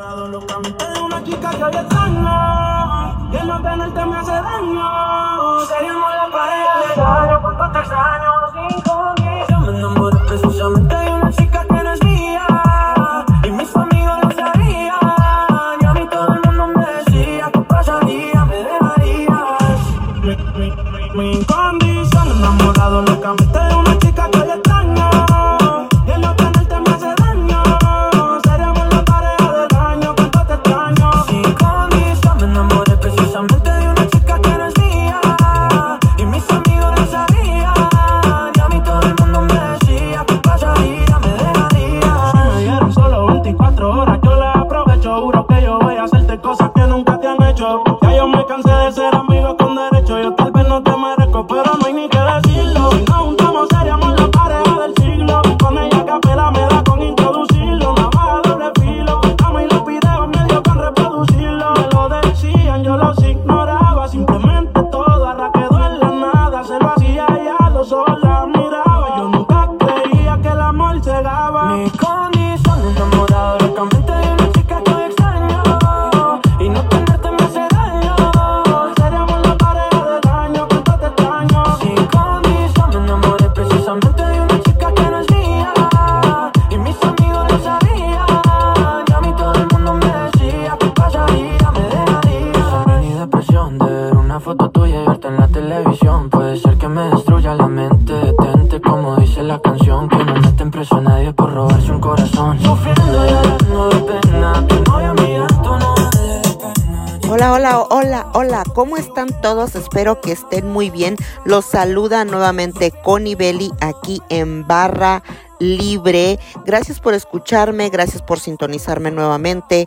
enamorado locamente de una chica que hoy extraño. Y el no tenerte me hace daño. Seríamos la pareja te extraño. Nunca ¿cómo están todos? Espero que estén muy bien. Los saluda nuevamente Connie Belly aquí en Barra Libre. Gracias por escucharme, gracias por sintonizarme nuevamente.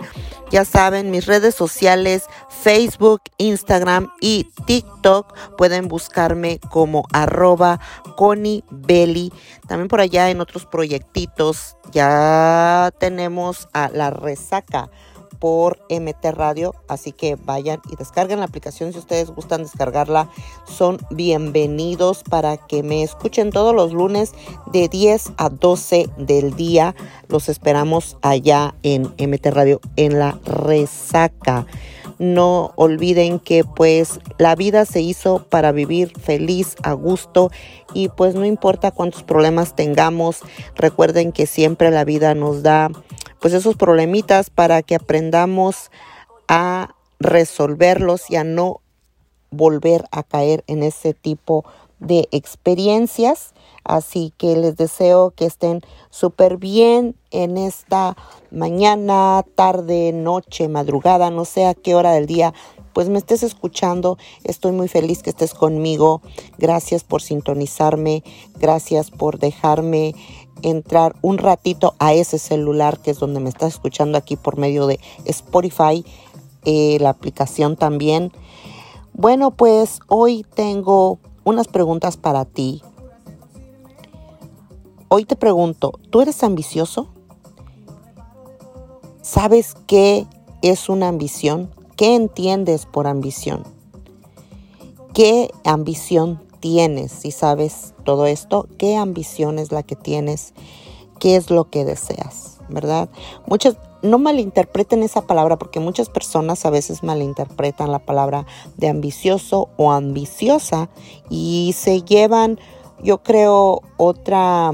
Ya saben, mis redes sociales, Facebook, Instagram y TikTok, pueden buscarme como arroba Connie Belly. También por allá en otros proyectitos ya tenemos a la resaca por MT Radio, así que vayan y descarguen la aplicación si ustedes gustan descargarla. Son bienvenidos para que me escuchen todos los lunes de 10 a 12 del día. Los esperamos allá en MT Radio en la resaca. No olviden que pues la vida se hizo para vivir feliz, a gusto y pues no importa cuántos problemas tengamos, recuerden que siempre la vida nos da pues esos problemitas para que aprendamos a resolverlos y a no volver a caer en ese tipo de experiencias. Así que les deseo que estén súper bien en esta mañana, tarde, noche, madrugada, no sé a qué hora del día pues me estés escuchando. Estoy muy feliz que estés conmigo. Gracias por sintonizarme. Gracias por dejarme entrar un ratito a ese celular que es donde me estás escuchando aquí por medio de Spotify, eh, la aplicación también. Bueno, pues hoy tengo unas preguntas para ti. Hoy te pregunto, ¿tú eres ambicioso? ¿Sabes qué es una ambición? ¿Qué entiendes por ambición? ¿Qué ambición tienes? Si sabes todo esto, ¿qué ambición es la que tienes? ¿Qué es lo que deseas? ¿Verdad? Muchas, no malinterpreten esa palabra porque muchas personas a veces malinterpretan la palabra de ambicioso o ambiciosa y se llevan, yo creo, otra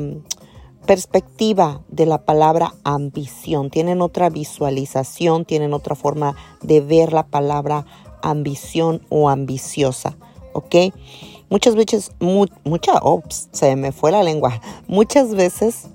perspectiva de la palabra ambición, tienen otra visualización, tienen otra forma de ver la palabra ambición o ambiciosa, ¿ok? Muchas veces, mu mucha, ops, se me fue la lengua, muchas veces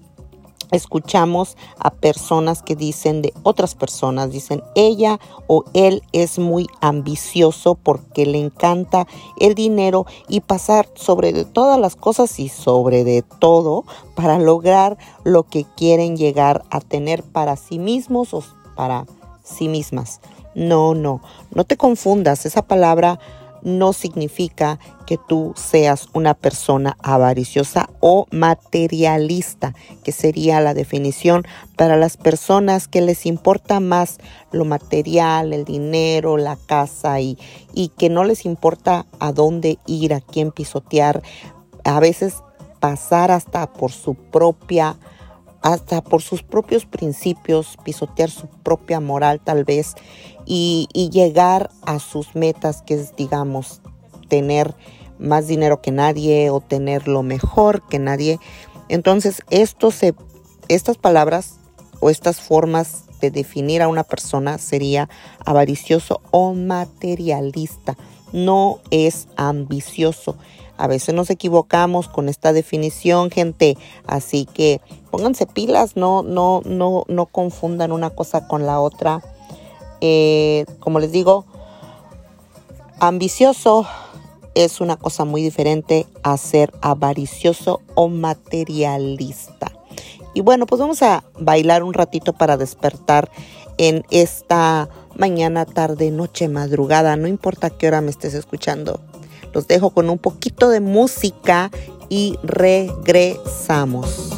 escuchamos a personas que dicen de otras personas, dicen ella o él es muy ambicioso porque le encanta el dinero y pasar sobre de todas las cosas y sobre de todo para lograr lo que quieren llegar a tener para sí mismos o para sí mismas. No, no, no te confundas, esa palabra no significa que tú seas una persona avariciosa o materialista, que sería la definición. Para las personas que les importa más lo material, el dinero, la casa y, y que no les importa a dónde ir, a quién pisotear, a veces pasar hasta por su propia hasta por sus propios principios, pisotear su propia moral tal vez y, llegar a sus metas, que es, digamos, tener más dinero que nadie o tener lo mejor que nadie. Entonces, esto se, estas palabras o estas formas de definir a una persona sería avaricioso o materialista. No es ambicioso. A veces nos equivocamos con esta definición, gente. Así que pónganse pilas, no, no, no, no confundan una cosa con la otra. Eh, como les digo, ambicioso es una cosa muy diferente a ser avaricioso o materialista. Y bueno, pues vamos a bailar un ratito para despertar en esta mañana, tarde, noche, madrugada, no importa qué hora me estés escuchando. Los dejo con un poquito de música y regresamos.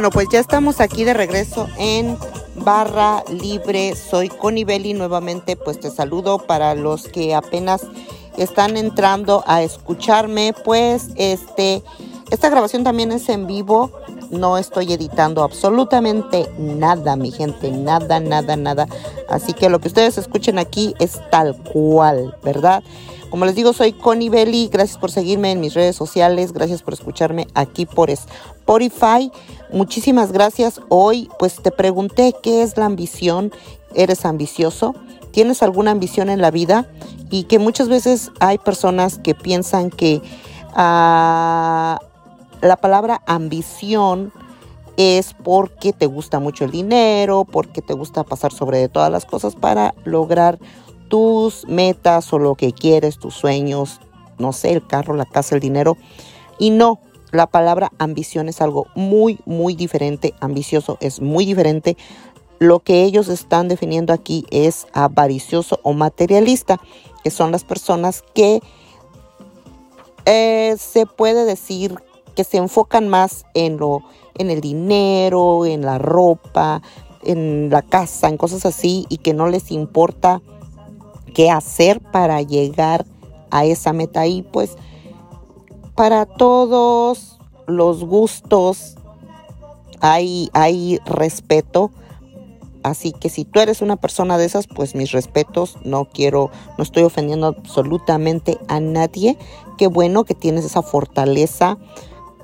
Bueno, pues ya estamos aquí de regreso en Barra Libre. Soy Connie Belli. Nuevamente, pues te saludo para los que apenas están entrando a escucharme. Pues este, esta grabación también es en vivo no estoy editando absolutamente nada, mi gente, nada, nada, nada. Así que lo que ustedes escuchen aquí es tal cual, ¿verdad? Como les digo, soy Connie Belly. Gracias por seguirme en mis redes sociales. Gracias por escucharme aquí por Spotify. Muchísimas gracias. Hoy, pues te pregunté qué es la ambición. ¿Eres ambicioso? ¿Tienes alguna ambición en la vida? Y que muchas veces hay personas que piensan que ah, la palabra ambición es porque te gusta mucho el dinero, porque te gusta pasar sobre todas las cosas para lograr tus metas o lo que quieres, tus sueños, no sé, el carro, la casa, el dinero. Y no, la palabra ambición es algo muy, muy diferente. Ambicioso es muy diferente. Lo que ellos están definiendo aquí es avaricioso o materialista, que son las personas que eh, se puede decir que se enfocan más en lo, en el dinero, en la ropa, en la casa, en cosas así, y que no les importa qué hacer para llegar a esa meta. Y pues para todos los gustos hay, hay respeto. Así que si tú eres una persona de esas, pues mis respetos, no quiero, no estoy ofendiendo absolutamente a nadie. Qué bueno que tienes esa fortaleza.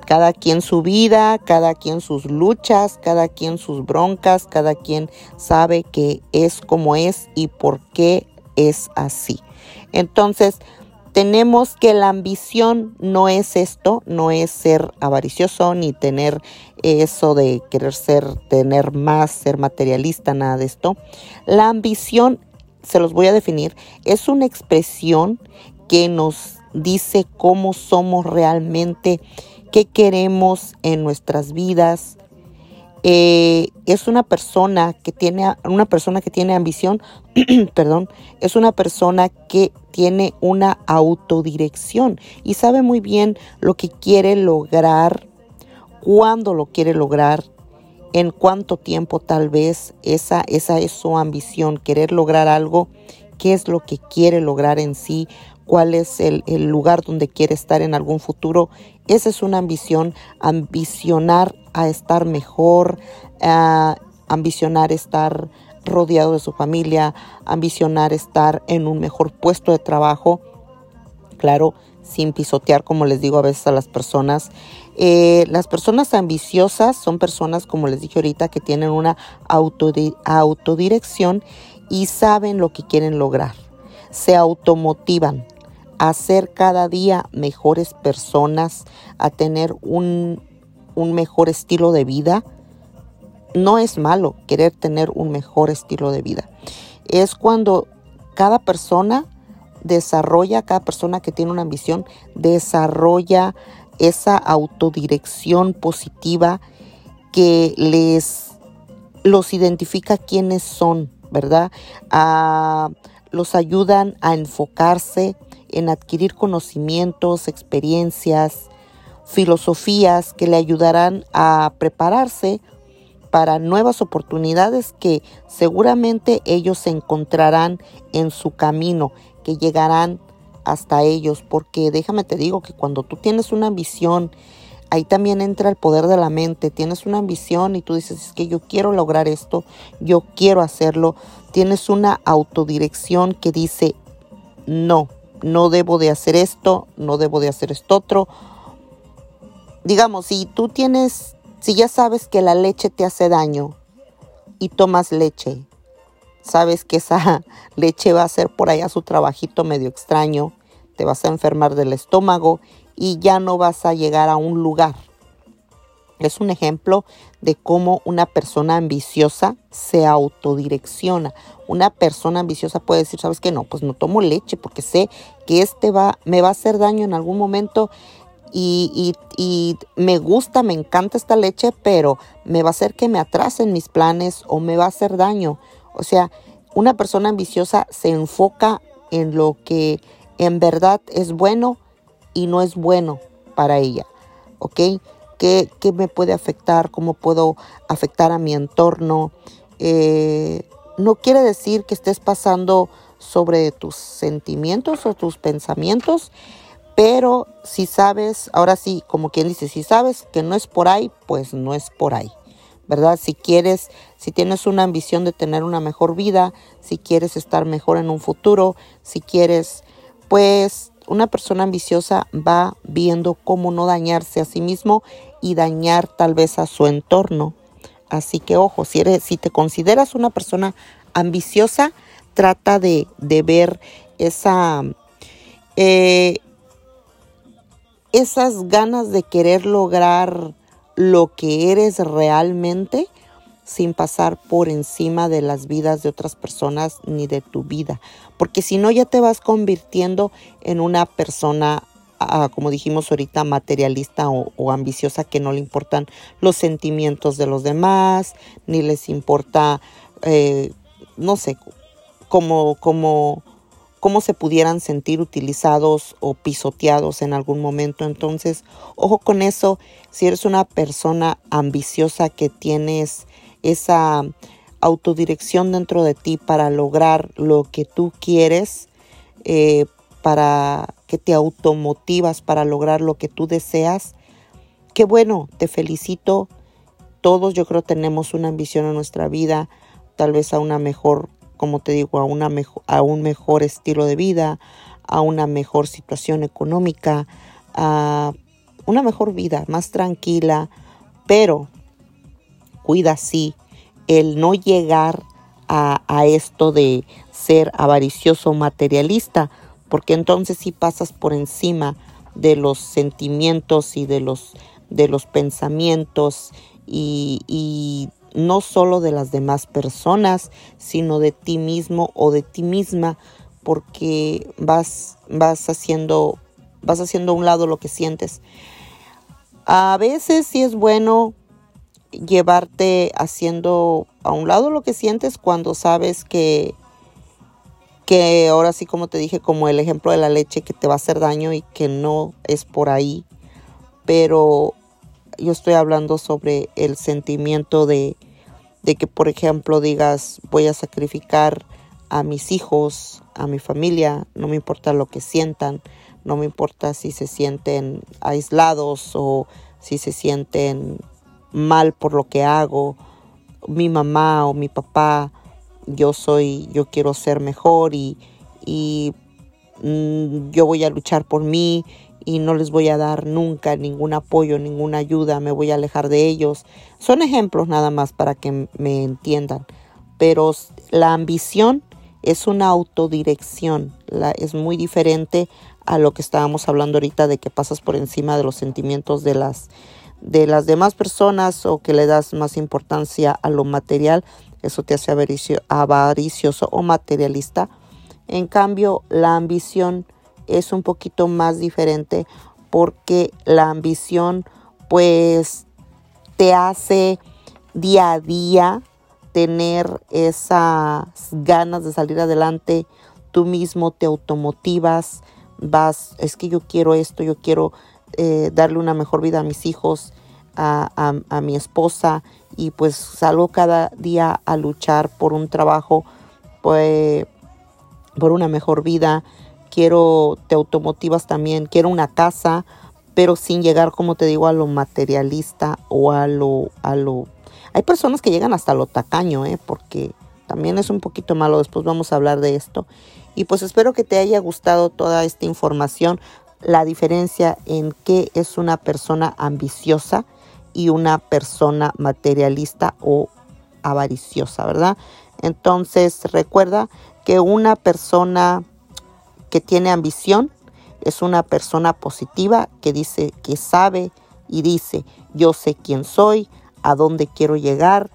Cada quien su vida, cada quien sus luchas, cada quien sus broncas, cada quien sabe que es como es y por qué es así. Entonces, tenemos que la ambición no es esto, no es ser avaricioso ni tener eso de querer ser, tener más, ser materialista, nada de esto. La ambición, se los voy a definir, es una expresión que nos dice cómo somos realmente, qué queremos en nuestras vidas, eh, es una persona que tiene una persona que tiene ambición, perdón, es una persona que tiene una autodirección y sabe muy bien lo que quiere lograr, cuándo lo quiere lograr, en cuánto tiempo tal vez esa, esa es su ambición, querer lograr algo, qué es lo que quiere lograr en sí, cuál es el, el, lugar donde quiere estar en algún futuro. Esa es una ambición, ambicionar a estar mejor, a ambicionar estar rodeado de su familia, ambicionar estar en un mejor puesto de trabajo. Claro, sin pisotear, como les digo a veces a las personas. Eh, las personas ambiciosas son personas, como les dije ahorita, que tienen una autodirección y saben lo que quieren lograr. Se automotivan a ser cada día mejores personas, a tener un, un mejor estilo de vida. No es malo querer tener un mejor estilo de vida. Es cuando cada persona desarrolla, cada persona que tiene una ambición, desarrolla esa autodirección positiva que les los identifica quiénes son, ¿verdad? Los ayudan a enfocarse en adquirir conocimientos, experiencias, filosofías que le ayudarán a prepararse para nuevas oportunidades que seguramente ellos encontrarán en su camino, que llegarán hasta ellos, porque déjame te digo que cuando tú tienes una ambición, ahí también entra el poder de la mente, tienes una ambición y tú dices, es que yo quiero lograr esto, yo quiero hacerlo, tienes una autodirección que dice, no, no debo de hacer esto, no debo de hacer esto otro, digamos, si tú tienes, si ya sabes que la leche te hace daño y tomas leche, sabes que esa leche va a hacer por allá su trabajito medio extraño, te vas a enfermar del estómago y ya no vas a llegar a un lugar. Es un ejemplo de cómo una persona ambiciosa se autodirecciona. Una persona ambiciosa puede decir, ¿sabes qué? No, pues no tomo leche porque sé que este va, me va a hacer daño en algún momento y, me gusta, me encanta esta leche, pero me va a hacer que me atrasen mis planes o me va a hacer daño. O sea, una persona ambiciosa se enfoca en lo que en verdad es bueno y no es bueno para ella. ¿Ok? ¿Qué, me puede afectar? ¿Cómo puedo afectar a mi entorno? Eh, no quiere decir que estés pasando sobre tus sentimientos o tus pensamientos Pero si sabes, ahora sí, como quien dice, si sabes que no es por ahí, pues no es por ahí. ¿Verdad? Si quieres, si tienes una ambición de tener una mejor vida, si quieres estar mejor en un futuro, si quieres, pues una persona ambiciosa va viendo cómo no dañarse a sí mismo y dañar tal vez a su entorno. Así que ojo, si, eres, si te consideras una persona ambiciosa, trata de, ver esa, eh, esas ganas de querer lograr lo que eres realmente sin pasar por encima de las vidas de otras personas ni de tu vida. Porque si no ya te vas convirtiendo en una persona, ah, como dijimos ahorita, materialista o, ambiciosa que no le importan los sentimientos de los demás, ni les importa, eh, no sé, cómo, cómo, cómo se pudieran sentir utilizados o pisoteados en algún momento. Entonces, ojo con eso, si eres una persona ambiciosa que tienes esa autodirección dentro de ti para lograr lo que tú quieres, eh, para que te automotivas para lograr lo que tú deseas. Qué bueno, te felicito. Todos yo creo tenemos una ambición en nuestra vida, tal vez a una mejor, como te digo, a, una a un mejor estilo de vida, a una mejor situación económica, a una mejor vida, más tranquila, pero cuida sí el no llegar a, esto de ser avaricioso materialista, porque entonces sí pasas por encima de los sentimientos y de los, de los pensamientos y no solo de las demás personas, sino de ti mismo o de ti misma, porque vas, vas haciendo, vas haciendo a un lado lo que sientes. A veces sí es bueno llevarte haciendo a un lado lo que sientes cuando sabes que que ahora sí como te dije como el ejemplo de la leche que te va a hacer daño y que no es por ahí pero yo estoy hablando sobre el sentimiento de, de que por ejemplo digas voy a sacrificar a mis hijos a mi familia no me importa lo que sientan no me importa si se sienten aislados o si se sienten mal por lo que hago, mi mamá o mi papá, yo soy, yo quiero ser mejor y, y mm, yo voy a luchar por mí y no les voy a dar nunca ningún apoyo, ninguna ayuda, me voy a alejar de ellos. Son ejemplos nada más para que me entiendan, pero la ambición es una autodirección, la, es muy diferente a lo que estábamos hablando ahorita de que pasas por encima de los sentimientos de las de las demás personas o que le das más importancia a lo material, eso te hace avaricioso o materialista. En cambio, la ambición es un poquito más diferente porque la ambición pues te hace día a día tener esas ganas de salir adelante, tú mismo te automotivas, vas, es que yo quiero esto, yo quiero eh, darle una mejor vida a mis hijos, a, mi esposa y pues salgo cada día a luchar por un trabajo, pues, por una mejor vida. Quiero, te automotivas también, quiero una casa, pero sin llegar, como te digo, a lo materialista o a lo, a lo... Hay personas que llegan hasta lo tacaño, ¿eh? porque también es un poquito malo, después vamos a hablar de esto. Y pues espero que te haya gustado toda esta información la diferencia en qué es una persona ambiciosa y una persona materialista o avariciosa, ¿verdad? Entonces recuerda que una persona que tiene ambición es una persona positiva que dice que sabe y dice yo sé quién soy, a dónde quiero llegar,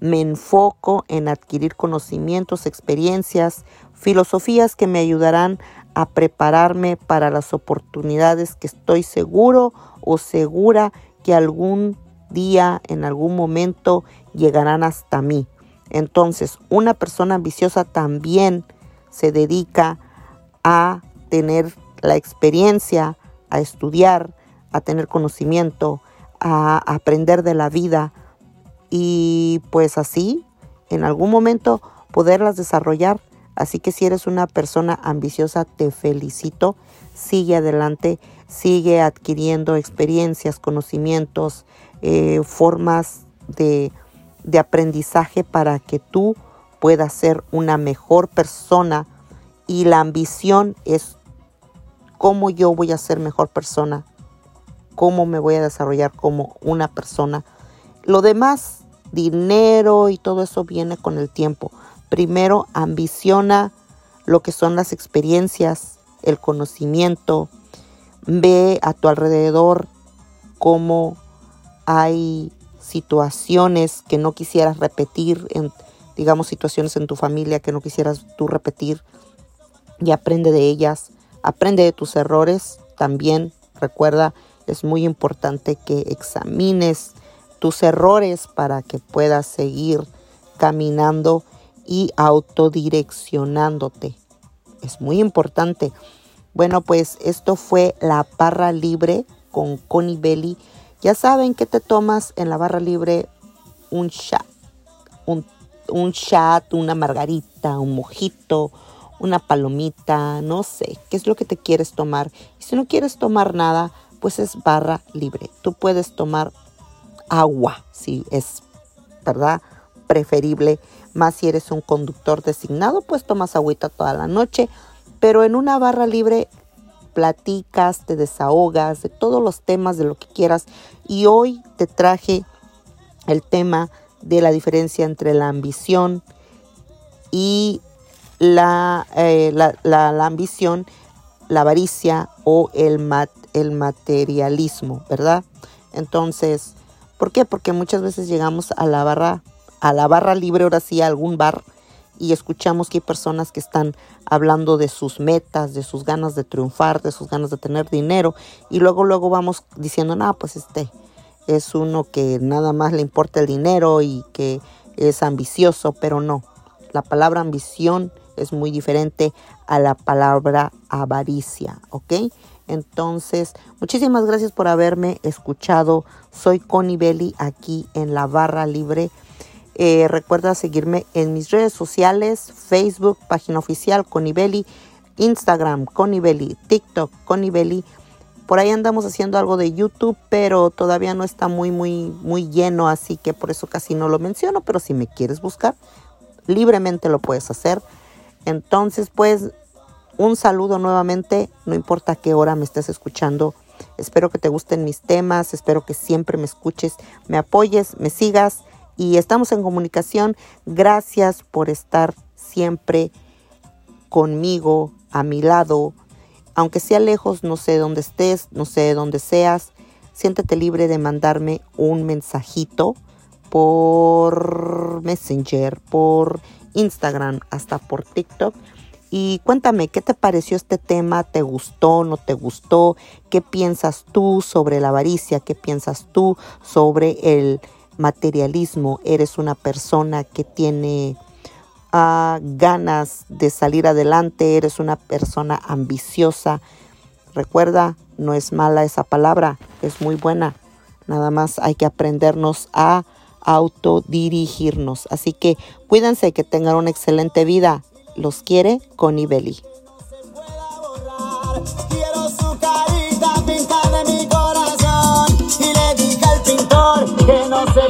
me enfoco en adquirir conocimientos, experiencias, filosofías que me ayudarán a prepararme para las oportunidades que estoy seguro o segura que algún día, en algún momento, llegarán hasta mí. Entonces, una persona ambiciosa también se dedica a tener la experiencia, a estudiar, a tener conocimiento, a aprender de la vida y pues así, en algún momento, poderlas desarrollar Así que si eres una persona ambiciosa, te felicito. Sigue adelante, sigue adquiriendo experiencias, conocimientos, eh, formas de, de aprendizaje para que tú puedas ser una mejor persona. Y la ambición es cómo yo voy a ser mejor persona, cómo me voy a desarrollar como una persona. Lo demás, dinero y todo eso viene con el tiempo. Primero ambiciona lo que son las experiencias, el conocimiento. Ve a tu alrededor cómo hay situaciones que no quisieras repetir, en, digamos situaciones en tu familia que no quisieras tú repetir y aprende de ellas, aprende de tus errores también. Recuerda, es muy importante que examines tus errores para que puedas seguir caminando y autodireccionándote. Es muy importante. Bueno, pues esto fue la barra libre con Connie Belly. Ya saben que te tomas en la barra libre un chat, un, un chat, una margarita, un mojito, una palomita, no sé, qué es lo que te quieres tomar. Y si no quieres tomar nada, pues es barra libre. Tú puedes tomar agua, si es, ¿verdad? Preferible más si eres un conductor designado, pues tomas agüita toda la noche. Pero en una barra libre platicas, te desahogas de todos los temas, de lo que quieras. Y hoy te traje el tema de la diferencia entre la ambición y la, eh, la, ambición, la avaricia o el, el materialismo, ¿verdad? Entonces, ¿por qué? Porque muchas veces llegamos a la barra a la barra libre, ahora sí, a algún bar, y escuchamos que hay personas que están hablando de sus metas, de sus ganas de triunfar, de sus ganas de tener dinero, y luego, luego vamos diciendo, no, pues este es uno que nada más le importa el dinero y que es ambicioso, pero no. La palabra ambición es muy diferente a la palabra avaricia, ¿ok? Entonces, muchísimas gracias por haberme escuchado. Soy Connie aquí en la barra libre eh, recuerda seguirme en mis redes sociales, Facebook, página oficial Conibeli, Instagram Conibeli, TikTok Conibeli. Por ahí andamos haciendo algo de YouTube, pero todavía no está muy, muy, muy lleno, así que por eso casi no lo menciono. Pero si me quieres buscar, libremente lo puedes hacer. Entonces, pues, un saludo nuevamente, no importa qué hora me estés escuchando. Espero que te gusten mis temas, espero que siempre me escuches, me apoyes, me sigas y estamos en comunicación. Gracias por estar siempre conmigo, a mi lado. Aunque sea lejos, no sé dónde estés, no sé dónde seas, siéntete libre de mandarme un mensajito por Messenger, por Instagram, hasta por TikTok. Y cuéntame, ¿qué te pareció este tema? ¿Te gustó? ¿No te gustó? ¿Qué piensas tú sobre la avaricia? ¿Qué piensas tú sobre el materialismo, eres una persona que tiene ah, ganas de salir adelante, eres una persona ambiciosa. Recuerda, no es mala esa palabra, es muy buena. Nada más hay que aprendernos a autodirigirnos. Así que cuídense, que tengan una excelente vida. Los quiere Connie Belli. Que no se